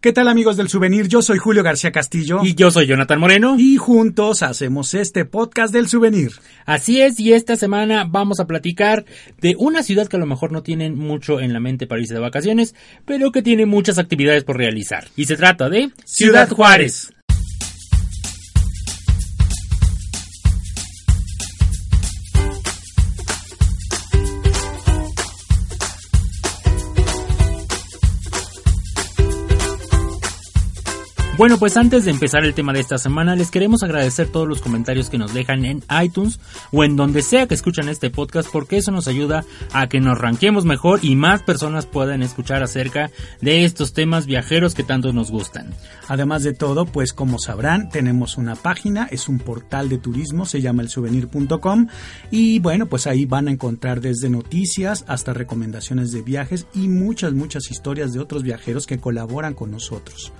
¿Qué tal amigos del souvenir? Yo soy Julio García Castillo. Y yo soy Jonathan Moreno. Y juntos hacemos este podcast del souvenir. Así es, y esta semana vamos a platicar de una ciudad que a lo mejor no tienen mucho en la mente para irse de vacaciones, pero que tiene muchas actividades por realizar. Y se trata de Ciudad Juárez. Bueno, pues antes de empezar el tema de esta semana, les queremos agradecer todos los comentarios que nos dejan en iTunes o en donde sea que escuchan este podcast, porque eso nos ayuda a que nos ranquemos mejor y más personas puedan escuchar acerca de estos temas viajeros que tanto nos gustan. Además de todo, pues como sabrán, tenemos una página, es un portal de turismo, se llama elsouvenir.com y bueno, pues ahí van a encontrar desde noticias hasta recomendaciones de viajes y muchas, muchas historias de otros viajeros que colaboran con nosotros.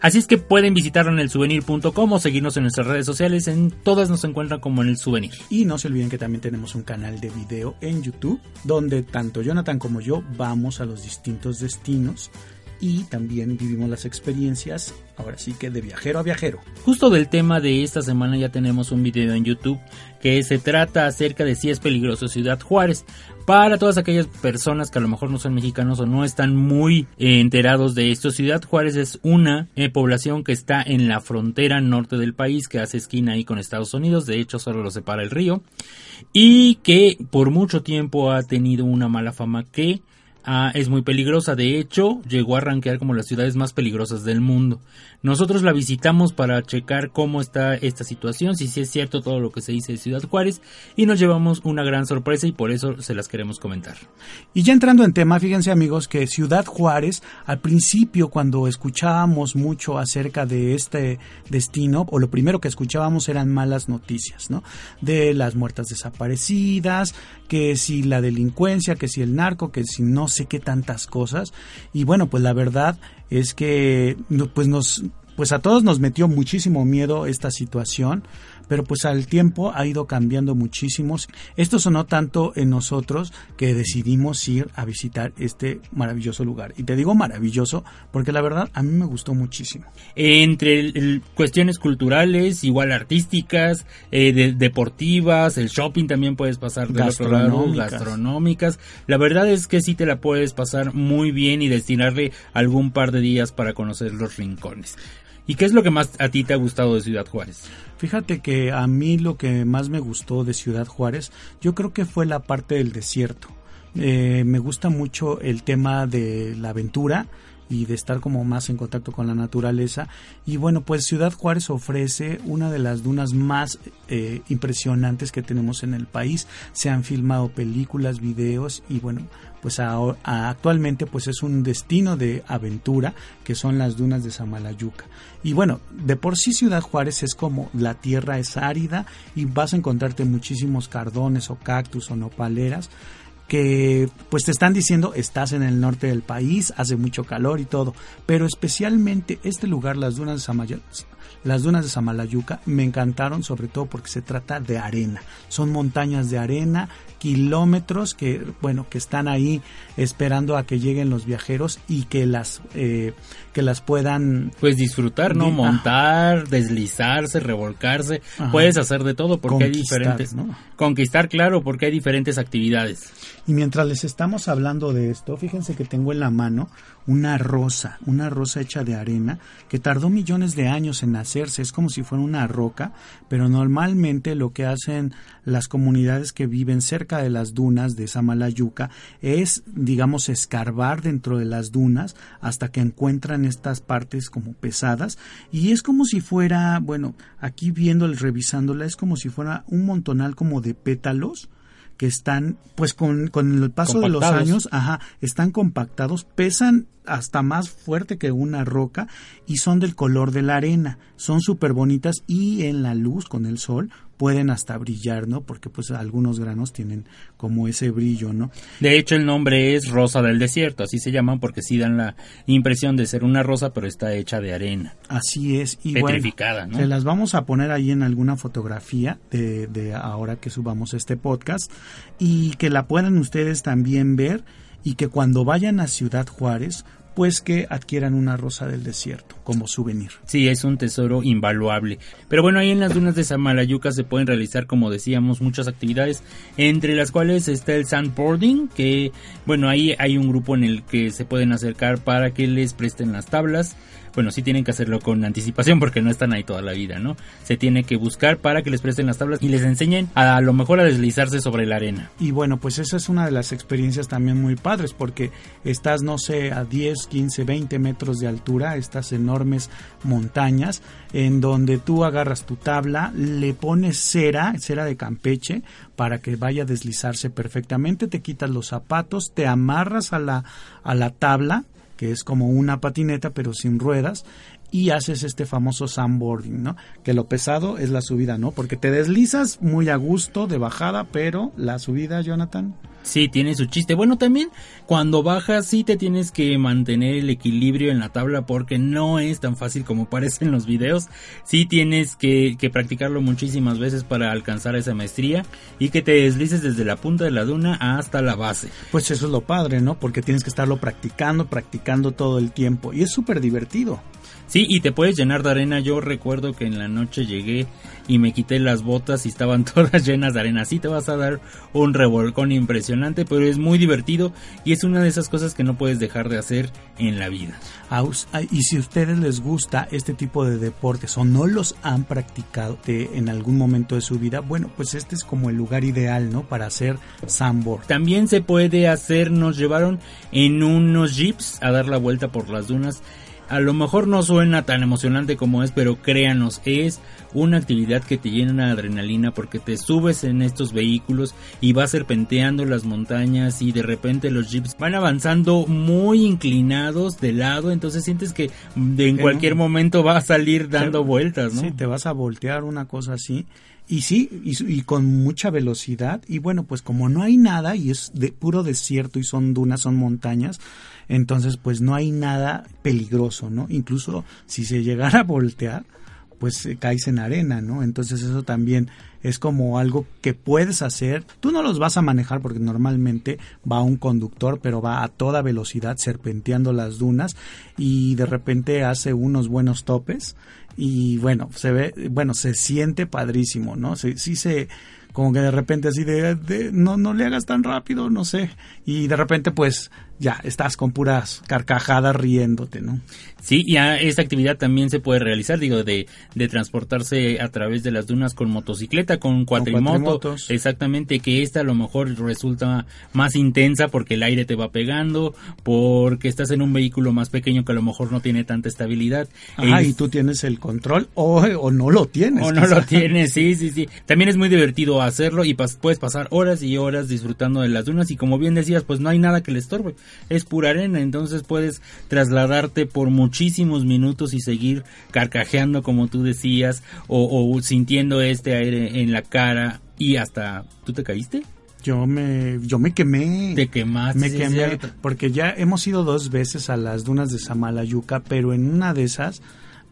Así es que pueden visitarlo en el souvenir.com o seguirnos en nuestras redes sociales. En todas nos encuentran como en el souvenir. Y no se olviden que también tenemos un canal de video en YouTube donde tanto Jonathan como yo vamos a los distintos destinos y también vivimos las experiencias, ahora sí que de viajero a viajero. Justo del tema de esta semana ya tenemos un video en YouTube que se trata acerca de si es peligroso Ciudad Juárez. Para todas aquellas personas que a lo mejor no son mexicanos o no están muy eh, enterados de esto, Ciudad Juárez es una eh, población que está en la frontera norte del país, que hace esquina ahí con Estados Unidos, de hecho solo lo separa el río, y que por mucho tiempo ha tenido una mala fama que Ah, es muy peligrosa, de hecho llegó a rankear como las ciudades más peligrosas del mundo. Nosotros la visitamos para checar cómo está esta situación, si sí es cierto todo lo que se dice de Ciudad Juárez y nos llevamos una gran sorpresa y por eso se las queremos comentar. Y ya entrando en tema, fíjense amigos que Ciudad Juárez al principio cuando escuchábamos mucho acerca de este destino o lo primero que escuchábamos eran malas noticias, ¿no? De las muertas desaparecidas, que si la delincuencia, que si el narco, que si no sé qué tantas cosas. Y bueno, pues la verdad es que pues nos pues a todos nos metió muchísimo miedo esta situación pero pues al tiempo ha ido cambiando muchísimo. Esto sonó tanto en nosotros que decidimos ir a visitar este maravilloso lugar. Y te digo maravilloso porque la verdad a mí me gustó muchísimo. Entre cuestiones culturales, igual artísticas, eh, deportivas, el shopping también puedes pasar de gastronómicas. gastronómicas. La verdad es que sí te la puedes pasar muy bien y destinarle algún par de días para conocer los rincones. ¿Y qué es lo que más a ti te ha gustado de Ciudad Juárez? Fíjate que a mí lo que más me gustó de Ciudad Juárez, yo creo que fue la parte del desierto. Eh, me gusta mucho el tema de la aventura y de estar como más en contacto con la naturaleza. Y bueno, pues Ciudad Juárez ofrece una de las dunas más eh, impresionantes que tenemos en el país. Se han filmado películas, videos y bueno, pues actualmente pues es un destino de aventura que son las dunas de Samalayuca. Y bueno, de por sí Ciudad Juárez es como la tierra es árida y vas a encontrarte muchísimos cardones o cactus o nopaleras que pues te están diciendo estás en el norte del país, hace mucho calor y todo, pero especialmente este lugar, las dunas de Samalayuca, las dunas de Samalayuca me encantaron sobre todo porque se trata de arena, son montañas de arena, kilómetros que bueno que están ahí esperando a que lleguen los viajeros y que las eh, que las puedan pues disfrutar no montar deslizarse revolcarse. Puedes hacer de todo porque hay diferentes ¿no? conquistar claro porque hay diferentes actividades. Y mientras les estamos hablando de esto, fíjense que tengo en la mano una rosa, una rosa hecha de arena que tardó millones de años en hacerse, es como si fuera una roca, pero normalmente lo que hacen las comunidades que viven cerca de las dunas de Samalayuca es, digamos, escarbar dentro de las dunas hasta que encuentran estas partes como pesadas. Y es como si fuera, bueno, aquí viéndola, revisándola, es como si fuera un montonal como de pétalos que están, pues con, con el paso de los años, ajá, están compactados, pesan hasta más fuerte que una roca y son del color de la arena. Son súper bonitas y en la luz, con el sol, pueden hasta brillar, ¿no? Porque pues algunos granos tienen como ese brillo, ¿no? De hecho el nombre es rosa del desierto, así se llaman porque sí dan la impresión de ser una rosa pero está hecha de arena. Así es. Y Petrificada, ¿no? Se las vamos a poner ahí en alguna fotografía de, de ahora que subamos este podcast y que la puedan ustedes también ver y que cuando vayan a Ciudad Juárez pues que adquieran una rosa del desierto como souvenir. Sí, es un tesoro invaluable. Pero bueno, ahí en las dunas de Samalayuca se pueden realizar, como decíamos, muchas actividades, entre las cuales está el sandboarding, que bueno, ahí hay un grupo en el que se pueden acercar para que les presten las tablas bueno, sí tienen que hacerlo con anticipación porque no están ahí toda la vida, ¿no? Se tiene que buscar para que les presten las tablas y les enseñen a, lo mejor a deslizarse sobre la arena. Y bueno, pues esa es una de las experiencias también muy padres porque estás, no sé, a 10, 15, 20 metros de altura, estas enormes montañas en donde tú agarras tu tabla, le pones cera, cera de Campeche, para que vaya a deslizarse perfectamente, te quitas los zapatos, te amarras a la, a la tabla que es como una patineta pero sin ruedas y haces este famoso sandboarding, ¿no? Que lo pesado es la subida, ¿no? Porque te deslizas muy a gusto de bajada, pero la subida, Jonathan. Sí, tiene su chiste. Bueno, también cuando bajas sí te tienes que mantener el equilibrio en la tabla porque no es tan fácil como parece en los videos. Sí tienes que, que practicarlo muchísimas veces para alcanzar esa maestría y que te deslices desde la punta de la duna hasta la base. Pues eso es lo padre, ¿no? Porque tienes que estarlo practicando, practicando todo el tiempo y es súper divertido. Sí, y te puedes llenar de arena. Yo recuerdo que en la noche llegué y me quité las botas y estaban todas llenas de arena. Sí te vas a dar un revolcón impresionante, pero es muy divertido y es una de esas cosas que no puedes dejar de hacer en la vida. Y si a ustedes les gusta este tipo de deportes o no los han practicado en algún momento de su vida, bueno, pues este es como el lugar ideal, ¿no? Para hacer sandboard. También se puede hacer, nos llevaron en unos jeeps a dar la vuelta por las dunas a lo mejor no suena tan emocionante como es, pero créanos, es una actividad que te llena de adrenalina porque te subes en estos vehículos y vas serpenteando las montañas y de repente los jeeps van avanzando muy inclinados de lado, entonces sientes que en cualquier momento va a salir dando vueltas, ¿no? Sí, te vas a voltear una cosa así. Y sí, y, con mucha velocidad. Y bueno, pues como no hay nada y es de puro desierto y son dunas, son montañas, entonces pues no hay nada peligroso, ¿no? Incluso si se llegara a voltear, pues eh, caes en arena, ¿no? Entonces eso también es como algo que puedes hacer. Tú no los vas a manejar porque normalmente va un conductor, pero va a toda velocidad serpenteando las dunas y de repente hace unos buenos topes y bueno, se ve, bueno, se siente padrísimo, ¿no? Sí, sí se como que de repente así de, no no le hagas tan rápido, no sé, y de repente pues ya estás con puras carcajadas riéndote, ¿no? Sí, y esta actividad también se puede realizar, digo, de, de transportarse a través de las dunas con motocicleta, con cuatrimoto, exactamente, que esta a lo mejor resulta más intensa porque el aire te va pegando, porque estás en un vehículo más pequeño que a lo mejor no tiene tanta estabilidad. Ah, y tú tienes el control o, o no lo tienes. O no lo tienes, sí, sí, sí. También es muy divertido hacerlo y puedes pasar horas y horas disfrutando de las dunas y como bien decías, pues no hay nada que le estorbe es pura arena, entonces puedes trasladarte por muchísimos minutos y seguir carcajeando como tú decías o, sintiendo este aire en la cara y hasta tú te caíste. Yo me, yo me quemé. Te quemaste. Me quemé porque ya hemos ido dos veces a las dunas de Samalayuca, pero en una de esas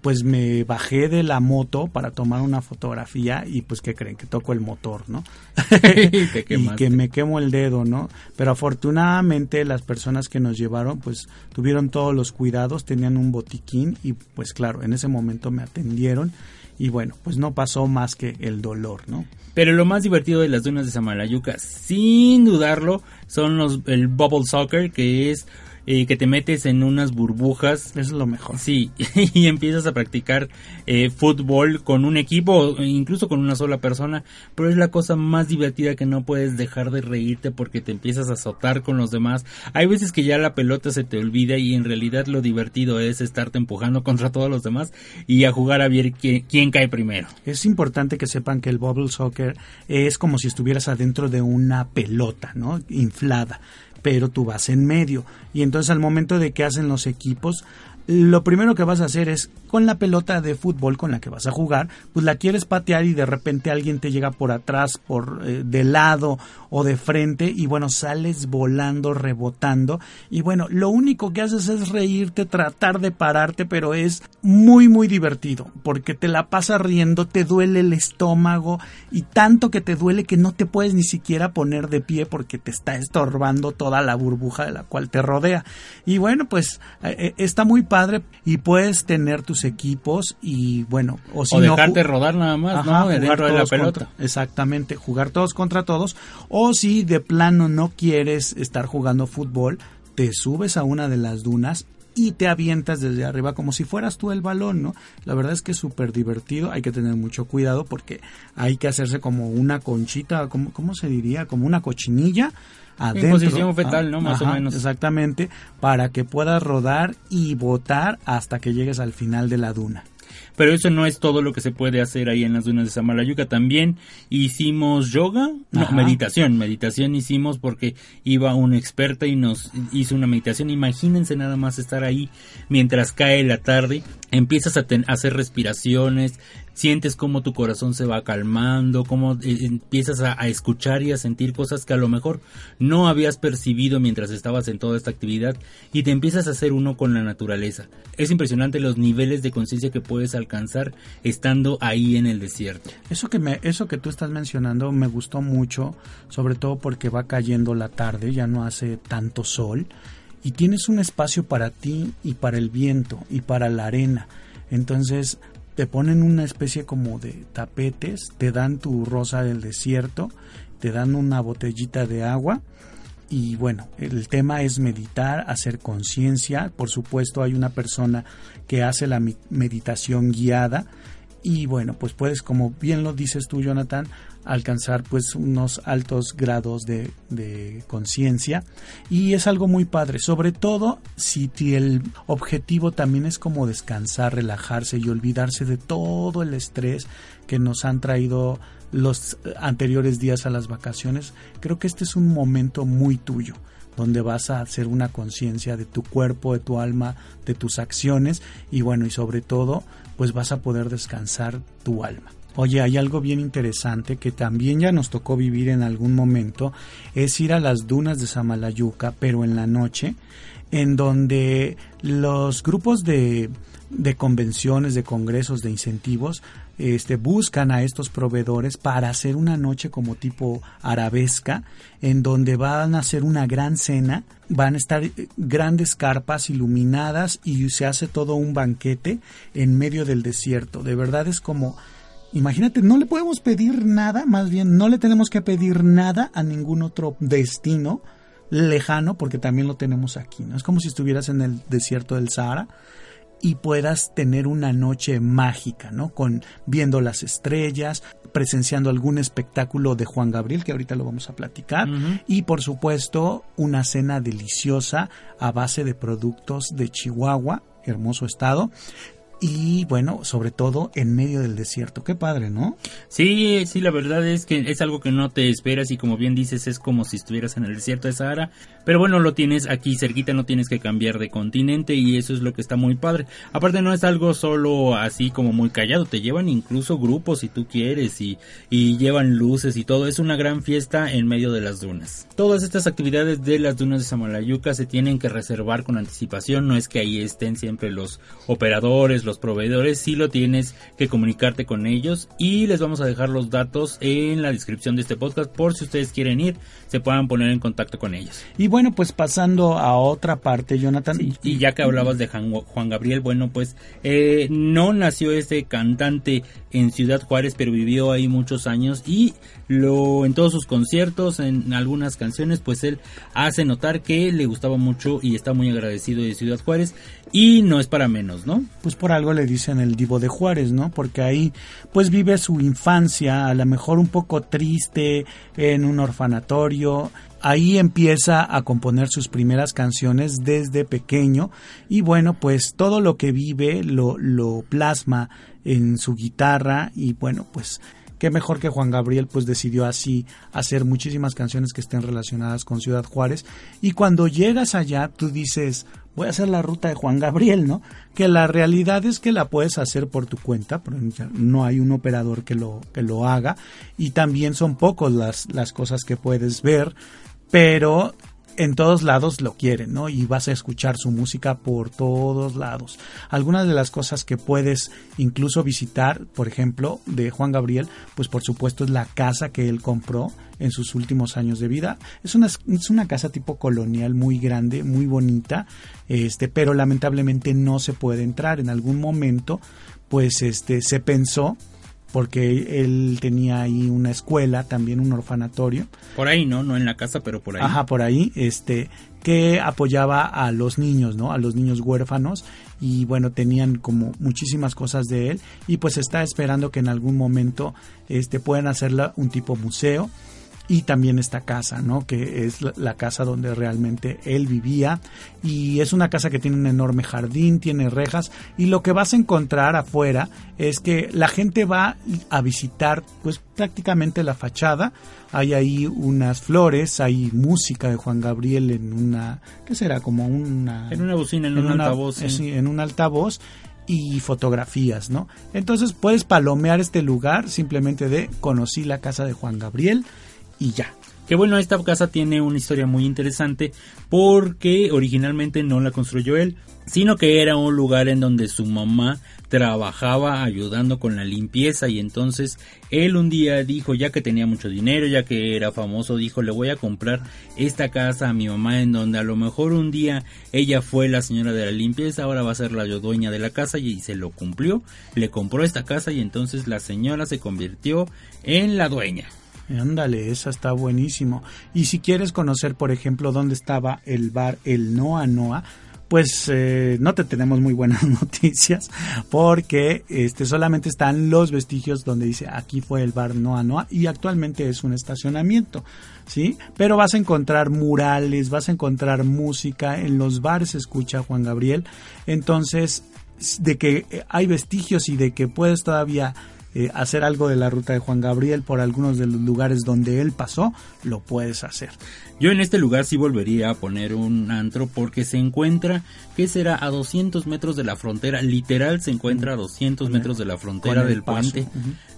pues me bajé de la moto para tomar una fotografía y pues que creen que toco el motor, ¿no? y que me quemo el dedo, ¿no? Pero afortunadamente las personas que nos llevaron pues tuvieron todos los cuidados, tenían un botiquín y pues claro, en ese momento me atendieron y bueno, pues no pasó más que el dolor, ¿no? Pero lo más divertido de las dunas de Samalayuca, sin dudarlo, son los el bubble soccer, que es eh, que te metes en unas burbujas. Eso es lo mejor. Sí, y empiezas a practicar eh, fútbol con un equipo, incluso con una sola persona, pero es la cosa más divertida que no puedes dejar de reírte porque te empiezas a azotar con los demás. Hay veces que ya la pelota se te olvida y en realidad lo divertido es estarte empujando contra todos los demás y a jugar a ver quién, quién cae primero. Es importante que sepan que el bubble soccer es como si estuvieras adentro de una pelota, ¿no? Inflada pero tú vas en medio. Y entonces al momento de que hacen los equipos, lo primero que vas a hacer es con la pelota de fútbol con la que vas a jugar, pues la quieres patear y de repente alguien te llega por atrás, por eh, de lado o de frente y bueno, sales volando, rebotando y bueno, lo único que haces es reírte, tratar de pararte, pero es muy muy divertido porque te la pasas riendo, te duele el estómago y tanto que te duele que no te puedes ni siquiera poner de pie porque te está estorbando toda la burbuja de la cual te rodea. Y bueno, pues eh, eh, está muy padre y puedes tener tus equipos y bueno, o si dejarte rodar nada más, ¿no? Dentro de la pelota. exactamente, jugar todos contra todos o si de plano no quieres estar jugando fútbol, te subes a una de las dunas y te avientas desde arriba como si fueras tú el balón, ¿no? La verdad es que es súper divertido, hay que tener mucho cuidado porque hay que hacerse como una conchita, ¿cómo, cómo se diría? Como una cochinilla adentro. En posición fetal, ¿no? Más o menos. Exactamente, para que puedas rodar y botar hasta que llegues al final de la duna. Pero eso no es todo lo que se puede hacer ahí en las dunas de Samalayuca. También hicimos yoga, no, meditación. Meditación hicimos porque iba un experta y nos hizo una meditación. Imagínense nada más estar ahí mientras cae la tarde. Empiezas a, a hacer respiraciones, sientes cómo tu corazón se va calmando, cómo eh, empiezas a, escuchar y a sentir cosas que a lo mejor no habías percibido mientras estabas en toda esta actividad y te empiezas a hacer uno con la naturaleza. Es impresionante los niveles de conciencia que puedes alcanzar estando ahí en el desierto. Eso que me, eso que tú estás mencionando me gustó mucho, sobre todo porque va cayendo la tarde, ya no hace tanto sol y tienes un espacio para ti y para el viento y para la arena. Entonces te ponen una especie como de tapetes, te dan tu rosa del desierto, te dan una botellita de agua y bueno, el tema es meditar, hacer conciencia, por supuesto hay una persona que hace la meditación guiada y bueno, pues puedes, como bien lo dices tú, Jonathan, alcanzar pues unos altos grados de, de conciencia. Y es algo muy padre, sobre todo si el objetivo también es como descansar, relajarse y olvidarse de todo el estrés que nos han traído los anteriores días a las vacaciones, creo que este es un momento muy tuyo donde vas a hacer una conciencia de tu cuerpo, de tu alma, de tus acciones y bueno, y sobre todo, pues vas a poder descansar tu alma. Oye, hay algo bien interesante que también ya nos tocó vivir en algún momento, es ir a las dunas de Samalayuca, pero en la noche, en donde los grupos de, de convenciones, de congresos, de incentivos, este, buscan a estos proveedores para hacer una noche como tipo arabesca, en donde van a hacer una gran cena, van a estar eh, grandes carpas iluminadas y se hace todo un banquete en medio del desierto. De verdad es como Imagínate, no le podemos pedir nada, más bien no le tenemos que pedir nada a ningún otro destino lejano, porque también lo tenemos aquí, ¿no? Es como si estuvieras en el desierto del Sahara y puedas tener una noche mágica, ¿no? Con viendo las estrellas, presenciando algún espectáculo de Juan Gabriel, que ahorita lo vamos a platicar, y por supuesto una cena deliciosa a base de productos de Chihuahua, hermoso estado, y bueno, sobre todo en medio del desierto. Qué padre, ¿no? Sí, sí, la verdad es que es algo que no te esperas y como bien dices es como si estuvieras en el desierto de Sahara, pero bueno, lo tienes aquí cerquita, no tienes que cambiar de continente y eso es lo que está muy padre. Aparte no es algo solo así como muy callado, te llevan incluso grupos si tú quieres y, llevan luces y todo, es una gran fiesta en medio de las dunas. Todas estas actividades de las dunas de Samalayuca se tienen que reservar con anticipación, no es que ahí estén siempre los operadores, los proveedores, si lo tienes que comunicarte con ellos y les vamos a dejar los datos en la descripción de este podcast por si ustedes quieren ir, se puedan poner en contacto con ellos. Y bueno, pues pasando a otra parte, Jonathan. y ya que hablabas de Juan Gabriel, bueno, pues eh, no nació ese cantante en Ciudad Juárez, pero vivió ahí muchos años y lo en todos sus conciertos, en algunas canciones, pues él hace notar que le gustaba mucho y está muy agradecido de Ciudad Juárez y no es para menos, ¿no? Pues por algo le dicen el divo de Juárez, ¿no? Porque ahí pues vive su infancia, a lo mejor un poco triste, en un orfanatorio. Ahí empieza a componer sus primeras canciones desde pequeño y bueno, pues todo lo que vive lo, lo plasma en su guitarra y bueno, pues qué mejor que Juan Gabriel pues decidió así hacer muchísimas canciones que estén relacionadas con Ciudad Juárez y cuando llegas allá tú dices voy a hacer la ruta de Juan Gabriel, ¿no? Que la realidad es que la puedes hacer por tu cuenta, no hay un operador que lo, que lo haga y también son pocos las, las cosas que puedes ver, pero en todos lados lo quieren, ¿no? Y vas a escuchar su música por todos lados. Algunas de las cosas que puedes incluso visitar, por ejemplo, de Juan Gabriel, pues por supuesto es la casa que él compró en sus últimos años de vida. Es una, es una casa tipo colonial muy grande, muy bonita, este, pero lamentablemente no se puede entrar. En algún momento, pues este, se pensó porque él tenía ahí una escuela, también un orfanatorio. Por ahí, ¿no? No en la casa, pero por ahí. Ajá, por ahí, este, que apoyaba a los niños, ¿no? A los niños huérfanos y bueno, tenían como muchísimas cosas de él y pues está esperando que en algún momento este puedan hacerla un tipo museo y también esta casa, ¿no? Que es la casa donde realmente él vivía y es una casa que tiene un enorme jardín, tiene rejas y lo que vas a encontrar afuera es que la gente va a visitar pues prácticamente la fachada, hay ahí unas flores, hay música de Juan Gabriel en una, ¿qué será? Como una... En una bocina, en, un altavoz. Sí, en un altavoz y fotografías, ¿no? Entonces puedes palomear este lugar simplemente de conocí la casa de Juan Gabriel y ya. Que bueno, esta casa tiene una historia muy interesante porque originalmente no la construyó él, sino que era un lugar en donde su mamá trabajaba ayudando con la limpieza y entonces él un día dijo, ya que tenía mucho dinero, ya que era famoso, dijo, le voy a comprar esta casa a mi mamá en donde a lo mejor un día ella fue la señora de la limpieza, ahora va a ser la dueña de la casa y se lo cumplió, le compró esta casa y entonces la señora se convirtió en la dueña. Ándale, esa está buenísimo. Y si quieres conocer, por ejemplo, dónde estaba el bar El Noa Noa, pues eh, no te tenemos muy buenas noticias porque este solamente están los vestigios donde dice aquí fue el bar Noa Noa y actualmente es un estacionamiento, ¿sí? Pero vas a encontrar murales, vas a encontrar música, en los bares se escucha Juan Gabriel, entonces de que hay vestigios y de que puedes todavía eh, hacer algo de la ruta de Juan Gabriel por algunos de los lugares donde él pasó, lo puedes hacer. Yo en este lugar sí volvería a poner un antro porque se encuentra, que será? A 200 metros de la frontera, literal se encuentra a 200 metros de la frontera del puente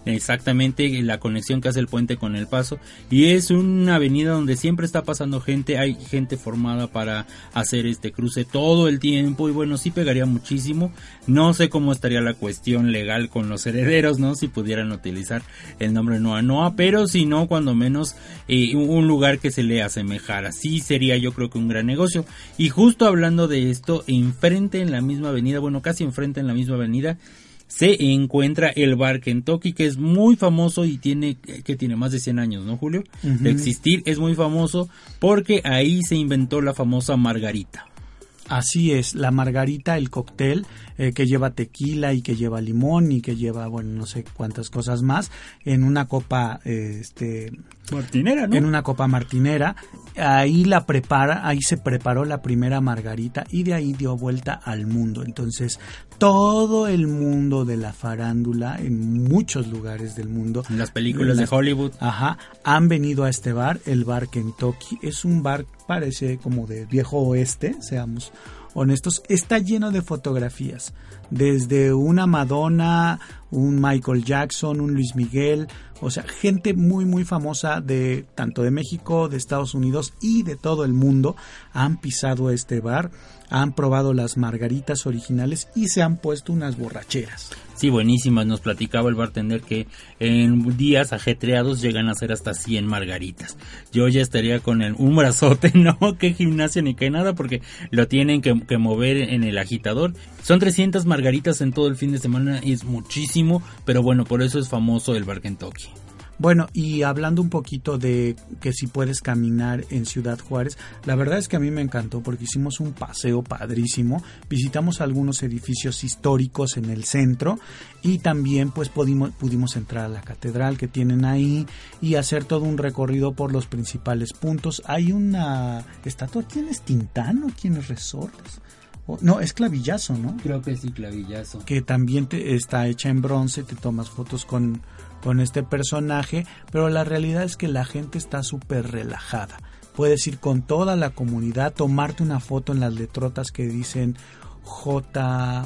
exactamente la conexión que hace el puente con el paso. Y es una avenida donde siempre está pasando gente, hay gente formada para hacer este cruce todo el tiempo y bueno, sí pegaría muchísimo, no sé cómo estaría la cuestión legal con los herederos, ¿no? Si pudieran utilizar el nombre Noa Noa, pero si no, cuando menos eh, un lugar que se le asemejara, sí sería yo creo que un gran negocio. Y justo hablando de esto, enfrente en la misma avenida, bueno, casi enfrente en la misma avenida, se encuentra el bar Kentucky, que es muy famoso y tiene, que tiene más de 100 años, ¿no, Julio? De existir, es muy famoso porque ahí se inventó la famosa margarita. Así es, la margarita, el cóctel eh, que lleva tequila y que lleva limón y que lleva, bueno, no sé cuántas cosas más, en una copa, este... Martinera, ¿no? En una copa martinera. Ahí la prepara, ahí se preparó la primera margarita y de ahí dio vuelta al mundo. Entonces, todo el mundo de la farándula, en muchos lugares del mundo. En las películas de Hollywood. Ajá, han venido a este bar, el bar Kentucky. Es un bar, parece como de viejo oeste, seamos honestos, está lleno de fotografías, desde una Madonna, un Michael Jackson, un Luis Miguel, o sea, gente muy muy famosa de tanto de México, de Estados Unidos y de todo el mundo han pisado este bar, han probado las margaritas originales y se han puesto unas borracheras. Sí, buenísimas. Nos platicaba el bartender que en días ajetreados llegan a ser hasta 100 margaritas. Yo ya estaría con el, un brazote, no que gimnasia ni que nada, porque lo tienen que, mover en el agitador. Son 300 margaritas en todo el fin de semana es muchísimo, pero bueno, por eso es famoso el bar Kentucky. Bueno, y hablando un poquito de que si puedes caminar en Ciudad Juárez, la verdad es que a mí me encantó porque hicimos un paseo padrísimo, visitamos algunos edificios históricos en el centro y también pues pudimos, pudimos entrar a la catedral que tienen ahí y hacer todo un recorrido por los principales puntos. Hay una estatua, ¿quién es Tintán o quién es Resortes? No, es clavillazo, ¿no? Creo que sí, clavillazo. Que también te, está hecha en bronce, te tomas fotos con, con este personaje, pero la realidad es que la gente está súper relajada. Puedes ir con toda la comunidad, tomarte una foto en las letrotas que dicen J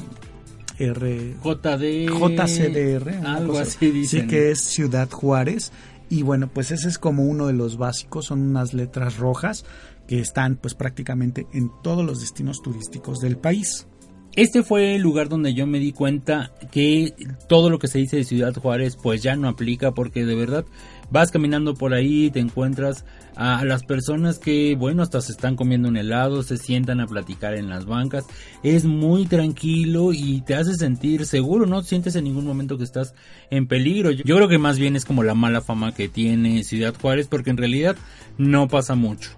R JD JCDR, algo así dicen. Sí que es Ciudad Juárez y bueno, pues ese es como uno de los básicos, son unas letras rojas que están pues prácticamente en todos los destinos turísticos del país. Este fue el lugar donde yo me di cuenta que todo lo que se dice de Ciudad Juárez pues ya no aplica porque de verdad vas caminando por ahí, te encuentras a las personas que, bueno, hasta se están comiendo un helado, se sientan a platicar en las bancas. Es muy tranquilo y te hace sentir seguro, no sientes en ningún momento que estás en peligro. Yo creo que más bien es como la mala fama que tiene Ciudad Juárez porque en realidad no pasa mucho.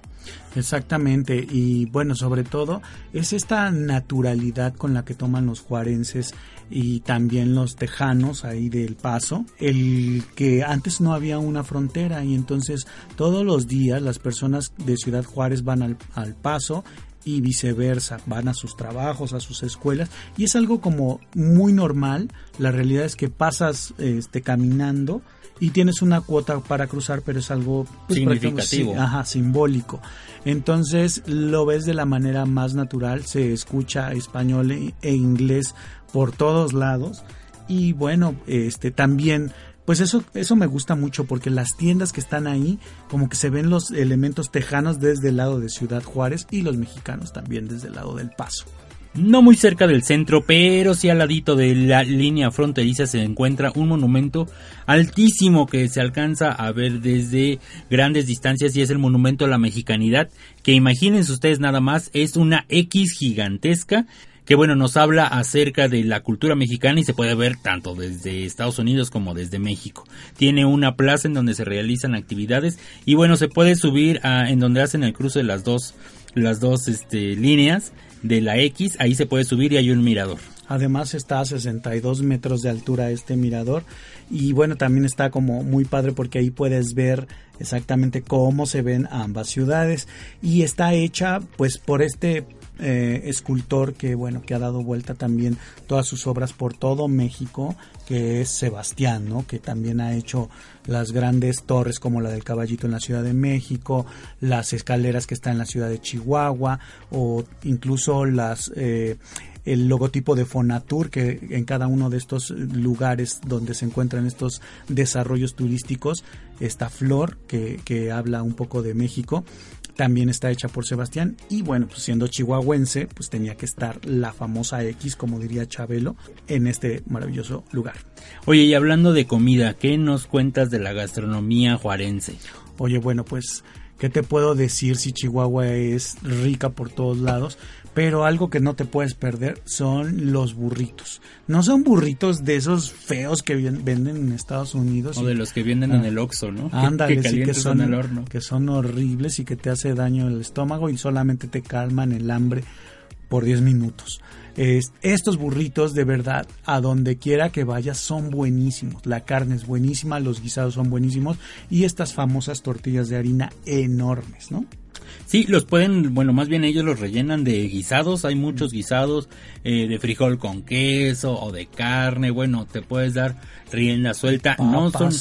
Exactamente, y bueno, sobre todo es esta naturalidad con la que toman los juarenses y también los tejanos ahí del paso, el que antes no había una frontera. Y entonces todos los días las personas de Ciudad Juárez van al, al paso y viceversa, van a sus trabajos, a sus escuelas y es algo como muy normal, la realidad es que pasas este caminando y tienes una cuota para cruzar, pero es algo pues, significativo, ajá, simbólico. Entonces lo ves de la manera más natural, se escucha español e, e inglés por todos lados. Y bueno, este también pues eso eso me gusta mucho porque las tiendas que están ahí como que se ven los elementos tejanos desde el lado de Ciudad Juárez y los mexicanos también desde el lado del Paso. No muy cerca del centro, pero sí al ladito de la línea fronteriza se encuentra un monumento altísimo que se alcanza a ver desde grandes distancias y es el monumento a la mexicanidad, que imagínense ustedes nada más, es una X gigantesca que bueno, nos habla acerca de la cultura mexicana y se puede ver tanto desde Estados Unidos como desde México. Tiene una plaza en donde se realizan actividades y bueno, se puede subir a, en donde hacen el cruce de las dos las dos este, líneas de la X, ahí se puede subir y hay un mirador. Además está a 62 metros de altura este mirador y bueno, también está como muy padre porque ahí puedes ver exactamente cómo se ven ambas ciudades y está hecha pues por este eh, escultor que bueno que ha dado vuelta también todas sus obras por todo México que es Sebastián no que también ha hecho las grandes torres como la del caballito en la Ciudad de México las escaleras que están en la ciudad de Chihuahua o incluso las eh, el logotipo de Fonatur, que en cada uno de estos lugares donde se encuentran estos desarrollos turísticos, esta flor que, que habla un poco de México, también está hecha por Sebastián y bueno, pues siendo chihuahuense, pues tenía que estar la famosa X, como diría Chabelo, en este maravilloso lugar. Oye, y hablando de comida, ¿qué nos cuentas de la gastronomía juarense? Oye, bueno, pues, ¿qué te puedo decir si Chihuahua es rica por todos lados? Pero algo que no te puedes perder son los burritos. No son burritos de esos feos que venden en Estados Unidos. O de los que venden en ah. el Oxxo, ¿no? Ándale, que, que son, el horno. que son horribles y que te hace daño el estómago y solamente te calman el hambre por 10 minutos. estos burritos de verdad, a donde quiera que vayas, son buenísimos. La carne es buenísima, los guisados son buenísimos y estas famosas tortillas de harina enormes, ¿no? Sí, los pueden, bueno, más bien ellos los rellenan de guisados, hay muchos guisados eh, de frijol con queso o de carne, bueno, te puedes dar rienda suelta, no son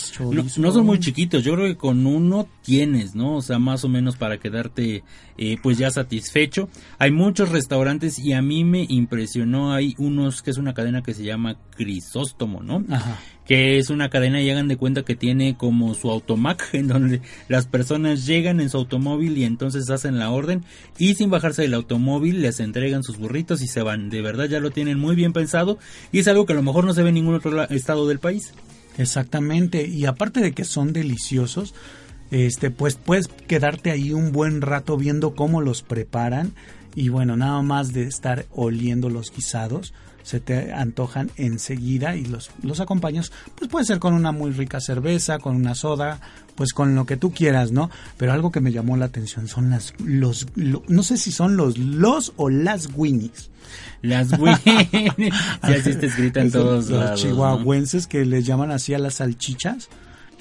no, son muy chiquitos, yo creo que con uno tienes, ¿no? O sea, más o menos para quedarte eh, pues ya satisfecho. Hay muchos restaurantes y a mí me impresionó, hay unos que es una cadena que se llama Crisóstomo, ¿no? Ajá que es una cadena y hagan de cuenta que tiene como su automac en donde las personas llegan en su automóvil y entonces hacen la orden y sin bajarse del automóvil les entregan sus burritos y se van. De verdad ya lo tienen muy bien pensado y es algo que a lo mejor no se ve en ningún otro estado del país. Exactamente, y aparte de que son deliciosos, este pues puedes quedarte ahí un buen rato viendo cómo los preparan y bueno, nada más de estar oliendo los guisados se te antojan enseguida y los, los acompañas, pues puede ser con una muy rica cerveza, con una soda, pues con lo que tú quieras, ¿no? Pero algo que me llamó la atención son las, los, no sé si son los, los o las Winnies. Las Winnies. así está escrita en todos los, chihuahuenses que les llaman así a las salchichas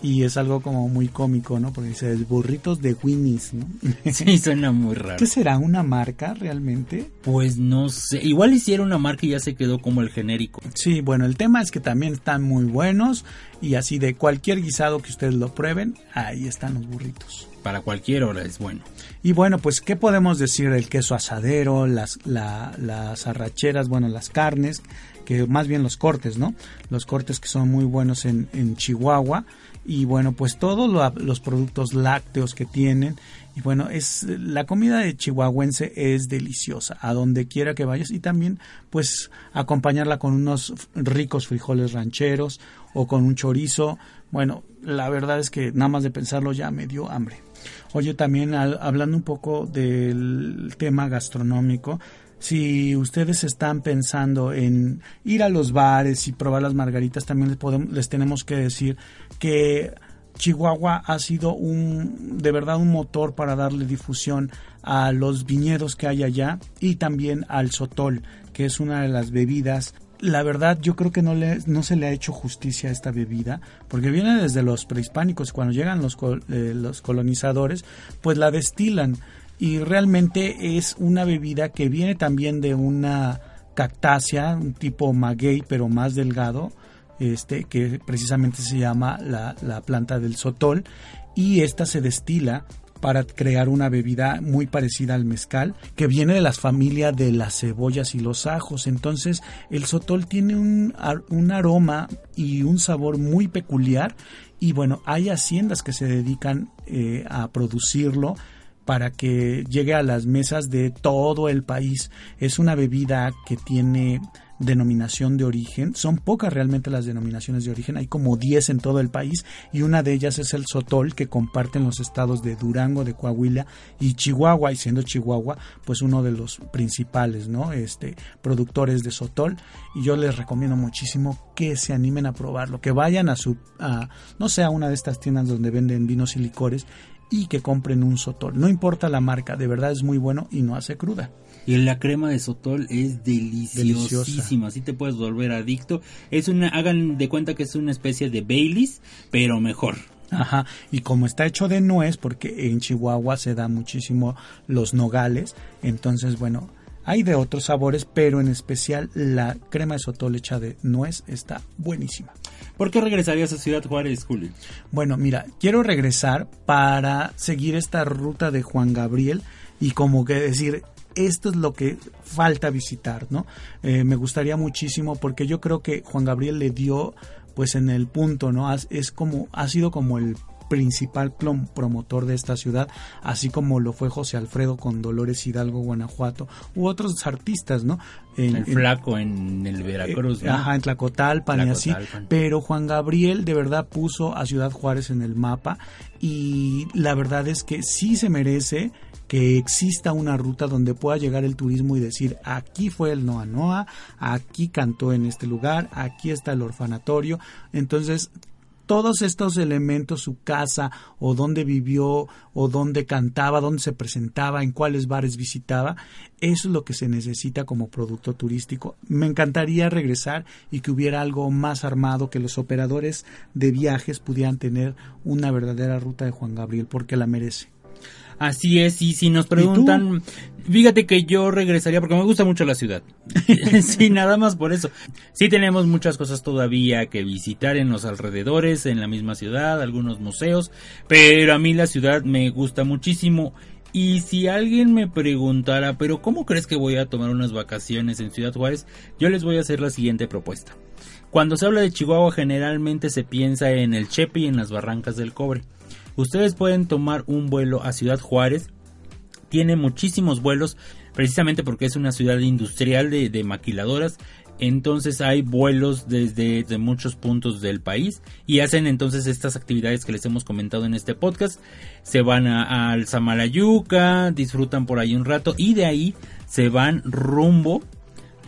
y es algo como muy cómico, ¿no? Porque dice burritos de Winnie's, ¿no? Sí, suena muy raro. ¿Qué será una marca realmente? Pues no sé, igual hiciera una marca y ya se quedó como el genérico. Sí, bueno, el tema es que también están muy buenos y así de cualquier guisado que ustedes lo prueben, ahí están los burritos. Para cualquier hora es bueno. Y bueno, pues, ¿qué podemos decir del queso asadero, las, las arracheras, bueno, las carnes, que más bien los cortes, ¿no? Los cortes que son muy buenos en, en Chihuahua y bueno, pues todos los productos lácteos que tienen y bueno, es la comida de chihuahuense es deliciosa a donde quiera que vayas y también pues acompañarla con unos ricos frijoles rancheros o con un chorizo. Bueno, la verdad es que nada más de pensarlo ya me dio hambre. Oye, también hablando un poco del tema gastronómico, si ustedes están pensando en ir a los bares y probar las margaritas, también les, podemos, les tenemos que decir que Chihuahua ha sido un de verdad un motor para darle difusión a los viñedos que hay allá y también al sotol, que es una de las bebidas. La verdad yo creo que no, le, no se le ha hecho justicia a esta bebida, porque viene desde los prehispánicos, cuando llegan los, eh, los colonizadores, pues la destilan. Y realmente es una bebida que viene también de una cactácea, un tipo maguey pero más delgado, este que precisamente se llama la, la planta del sotol y esta se destila para crear una bebida muy parecida al mezcal, que viene de las familias de las cebollas y los ajos. Entonces, el sotol tiene un, un, aroma y un sabor muy peculiar. Y bueno, hay haciendas que se dedican eh, a producirlo para que llegue a las mesas de todo el país. Es una bebida que tiene denominación de origen. Son pocas realmente las denominaciones de origen, hay como 10 en todo el país y una de ellas es el sotol que comparten los estados de Durango, de Coahuila y Chihuahua, y siendo Chihuahua pues uno de los principales, ¿no? Este productores de sotol y yo les recomiendo muchísimo que se animen a probarlo, que vayan a su a, no sé, a una de estas tiendas donde venden vinos y licores y que compren un sotol. No importa la marca, de verdad es muy bueno y no hace cruda. Y la crema de sotol es deliciosísima, así te puedes volver adicto. Es una, hagan de cuenta que es una especie de Baileys, pero mejor. Ajá, y como está hecho de nuez, porque en Chihuahua se da muchísimo los nogales, entonces bueno, hay de otros sabores, pero en especial la crema de sotol hecha de nuez está buenísima. ¿Por qué regresarías a Ciudad Juárez, Julio? Bueno, mira, quiero regresar para seguir esta ruta de Juan Gabriel y como que decir, esto es lo que falta visitar, ¿no? Eh, me gustaría muchísimo porque yo creo que Juan Gabriel le dio pues en el punto, ¿no? Es como, ha sido como el principal promotor de esta ciudad, así como lo fue José Alfredo con Dolores Hidalgo, Guanajuato, u otros artistas, ¿no? el flaco en el Veracruz, ¿no? Ajá, en Tlacotalpan, y así. Pero Juan Gabriel de verdad puso a Ciudad Juárez en el mapa y la verdad es que sí se merece que exista una ruta donde pueda llegar el turismo y decir aquí fue el Noa Noa, aquí cantó en este lugar, aquí está el orfanatorio. Entonces, todos estos elementos, su casa o dónde vivió o dónde cantaba, dónde se presentaba, en cuáles bares visitaba, eso es lo que se necesita como producto turístico. Me encantaría regresar y que hubiera algo más armado, que los operadores de viajes pudieran tener una verdadera ruta de Juan Gabriel, porque la merece. Así es, y si nos preguntan, fíjate que yo regresaría porque me gusta mucho la ciudad. sí, nada más por eso. Sí tenemos muchas cosas todavía que visitar en los alrededores, en la misma ciudad, algunos museos, pero a mí la ciudad me gusta muchísimo. Y si alguien me preguntara, pero ¿cómo crees que voy a tomar unas vacaciones en Ciudad Juárez? Yo les voy a hacer la siguiente propuesta. Cuando se habla de Chihuahua generalmente se piensa en el Chepe y en las barrancas del cobre. Ustedes pueden tomar un vuelo a Ciudad Juárez. Tiene muchísimos vuelos, precisamente porque es una ciudad industrial de, maquiladoras. Entonces hay vuelos desde, muchos puntos del país y hacen entonces estas actividades que les hemos comentado en este podcast. Se van al Samalayuca, disfrutan por ahí un rato y de ahí se van rumbo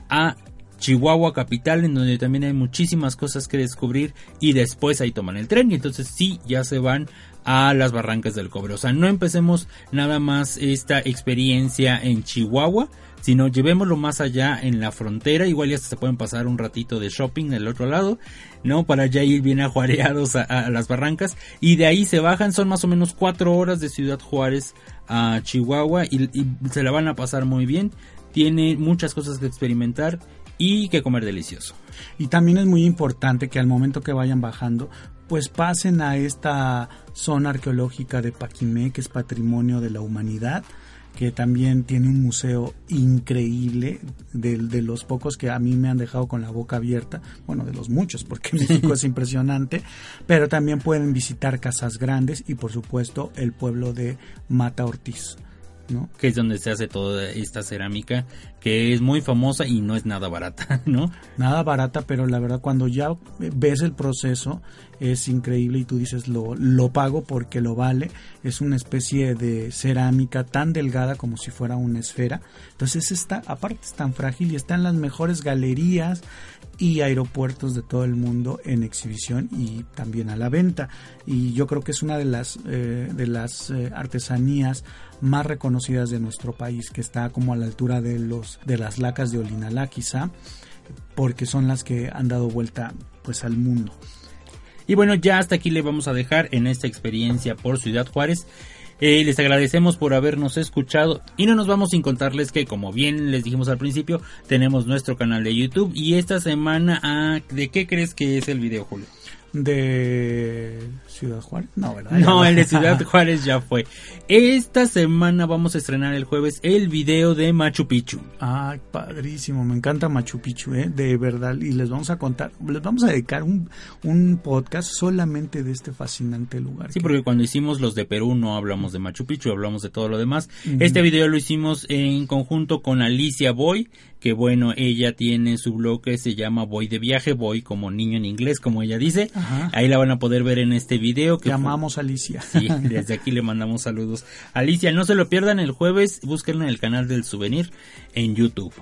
a Chihuahua capital en donde también hay muchísimas cosas que descubrir y después ahí toman el tren y entonces sí ya se van a las barrancas del cobre. O sea, no empecemos nada más esta experiencia en Chihuahua, sino llevémoslo más allá en la frontera, igual ya se pueden pasar un ratito de shopping del otro lado, ¿no? Para ya ir bien ajuareados a, las barrancas y de ahí se bajan, son más o menos cuatro horas de Ciudad Juárez a Chihuahua y, se la van a pasar muy bien, tiene muchas cosas que experimentar y que comer delicioso. Y también es muy importante que al momento que vayan bajando, pues pasen a esta zona arqueológica de Paquimé, que es patrimonio de la humanidad, que también tiene un museo increíble, de, de, los pocos que a mí me han dejado con la boca abierta, bueno, de los muchos, porque México es impresionante, pero también pueden visitar Casas Grandes y por supuesto el pueblo de Mata Ortiz. Que es donde se hace toda esta cerámica, que es muy famosa y no es nada barata, ¿no? Nada barata, pero la verdad cuando ya ves el proceso es increíble y tú dices lo, lo pago porque lo vale. Es una especie de cerámica tan delgada como si fuera una esfera. Entonces está, aparte es tan frágil y está en las mejores galerías y aeropuertos de todo el mundo en exhibición y también a la venta. Y yo creo que es una de las, eh, de las eh, artesanías más reconocidas de nuestro país, que está como a la altura de, los, de las lacas de Olinalá quizá, porque son las que han dado vuelta pues al mundo. Y bueno, ya hasta aquí le vamos a dejar en esta experiencia por Ciudad Juárez. Eh, les agradecemos por habernos escuchado y no nos vamos sin contarles que como bien les dijimos al principio tenemos nuestro canal de YouTube y esta semana ah, ¿de qué crees que es el video Julio? De Ciudad Juárez. No, ¿verdad? No, el de Ciudad Juárez ya fue. Esta semana vamos a estrenar el jueves el video de Machu Picchu. Ay, padrísimo. Me encanta Machu Picchu, ¿eh? De verdad. Y les vamos a contar, les vamos a dedicar un, un podcast solamente de este fascinante lugar. Sí, porque cuando hicimos los de Perú no hablamos de Machu Picchu, hablamos de todo lo demás. Este video lo hicimos en conjunto con Alicia Boy que bueno, ella tiene su blog que se llama Voy de viaje, voy como niño en inglés, como ella dice. Ahí la van a poder ver en este video. Que Llamamos Alicia. Sí, desde aquí le mandamos saludos. Alicia, no se lo pierdan el jueves, búsquenlo en el canal del souvenir en YouTube.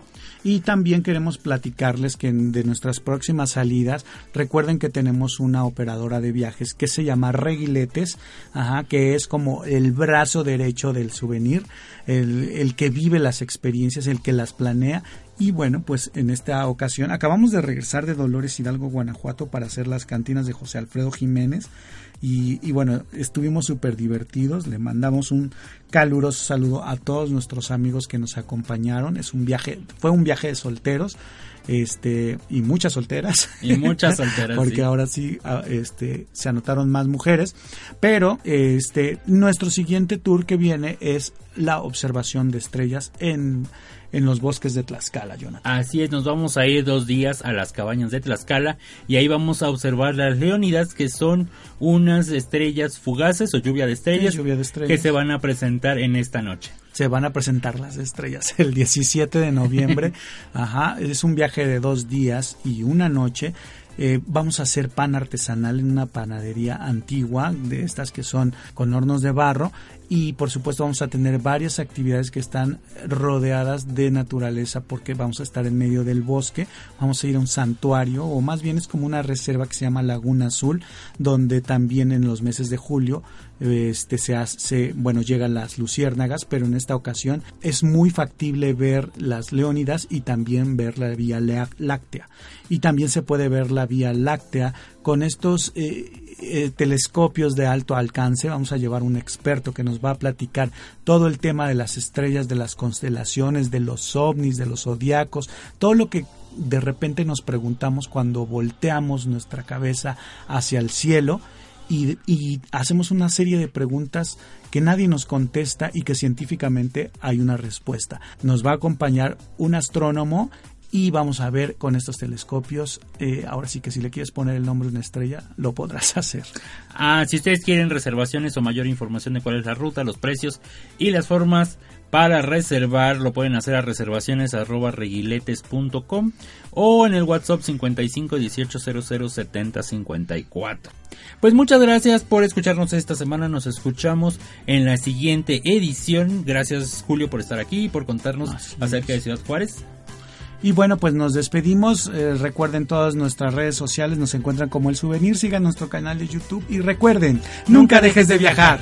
Y también queremos platicarles que de nuestras próximas salidas, recuerden que tenemos una operadora de viajes que se llama Reguiletes, ajá, que es como el brazo derecho del souvenir, el, el que vive las experiencias, el que las planea y bueno, pues en esta ocasión acabamos de regresar de Dolores Hidalgo, Guanajuato, para hacer las cantinas de José Alfredo Jiménez. Y, bueno, estuvimos súper divertidos. Le mandamos un caluroso saludo a todos nuestros amigos que nos acompañaron. Es un viaje, fue un viaje de solteros este y muchas solteras y muchas solteras porque ahora sí ah, este se anotaron más mujeres pero este nuestro siguiente tour que viene es la observación de estrellas en en los bosques de Tlaxcala, Jonathan. Así es, nos vamos a ir dos días a las cabañas de Tlaxcala y ahí vamos a observar las leónidas, que son unas estrellas fugaces o lluvia de estrellas, lluvia de estrellas. que se van a presentar en esta noche. Se van a presentar las estrellas el 17 de noviembre. Ajá, es un viaje de dos días y una noche eh, vamos a hacer pan artesanal en una panadería antigua, de estas que son con hornos de barro, y por supuesto vamos a tener varias actividades que están rodeadas de naturaleza porque vamos a estar en medio del bosque, vamos a ir a un santuario o más bien es como una reserva que se llama Laguna Azul, donde también en los meses de julio este se hace, bueno, llegan las luciérnagas, pero en esta ocasión es muy factible ver las leónidas y también ver la Vía Láctea. Y también se puede ver la Vía Láctea con estos eh, eh, telescopios de alto alcance. Vamos a llevar un experto que nos va a platicar todo el tema de las estrellas, de las constelaciones, de los ovnis, de los zodiacos, todo lo que de repente nos preguntamos cuando volteamos nuestra cabeza hacia el cielo y, hacemos una serie de preguntas que nadie nos contesta y que científicamente hay una respuesta. Nos va a acompañar un astrónomo y vamos a ver con estos telescopios. Eh, ahora sí que si le quieres poner el nombre de una estrella, lo podrás hacer. Ah, si ustedes quieren reservaciones o mayor información de cuál es la ruta, los precios y las formas para reservar, lo pueden hacer a reservaciones arroba reguiletes.com o en el WhatsApp 55 18 00 70 54. Pues muchas gracias por escucharnos esta semana. Nos escuchamos en la siguiente edición. Gracias Julio por estar aquí y por contarnos acerca de Ciudad Juárez. Y bueno, pues nos despedimos. Eh, recuerden todas nuestras redes sociales, nos encuentran como el souvenir. Sigan nuestro canal de YouTube y recuerden, nunca dejes de viajar.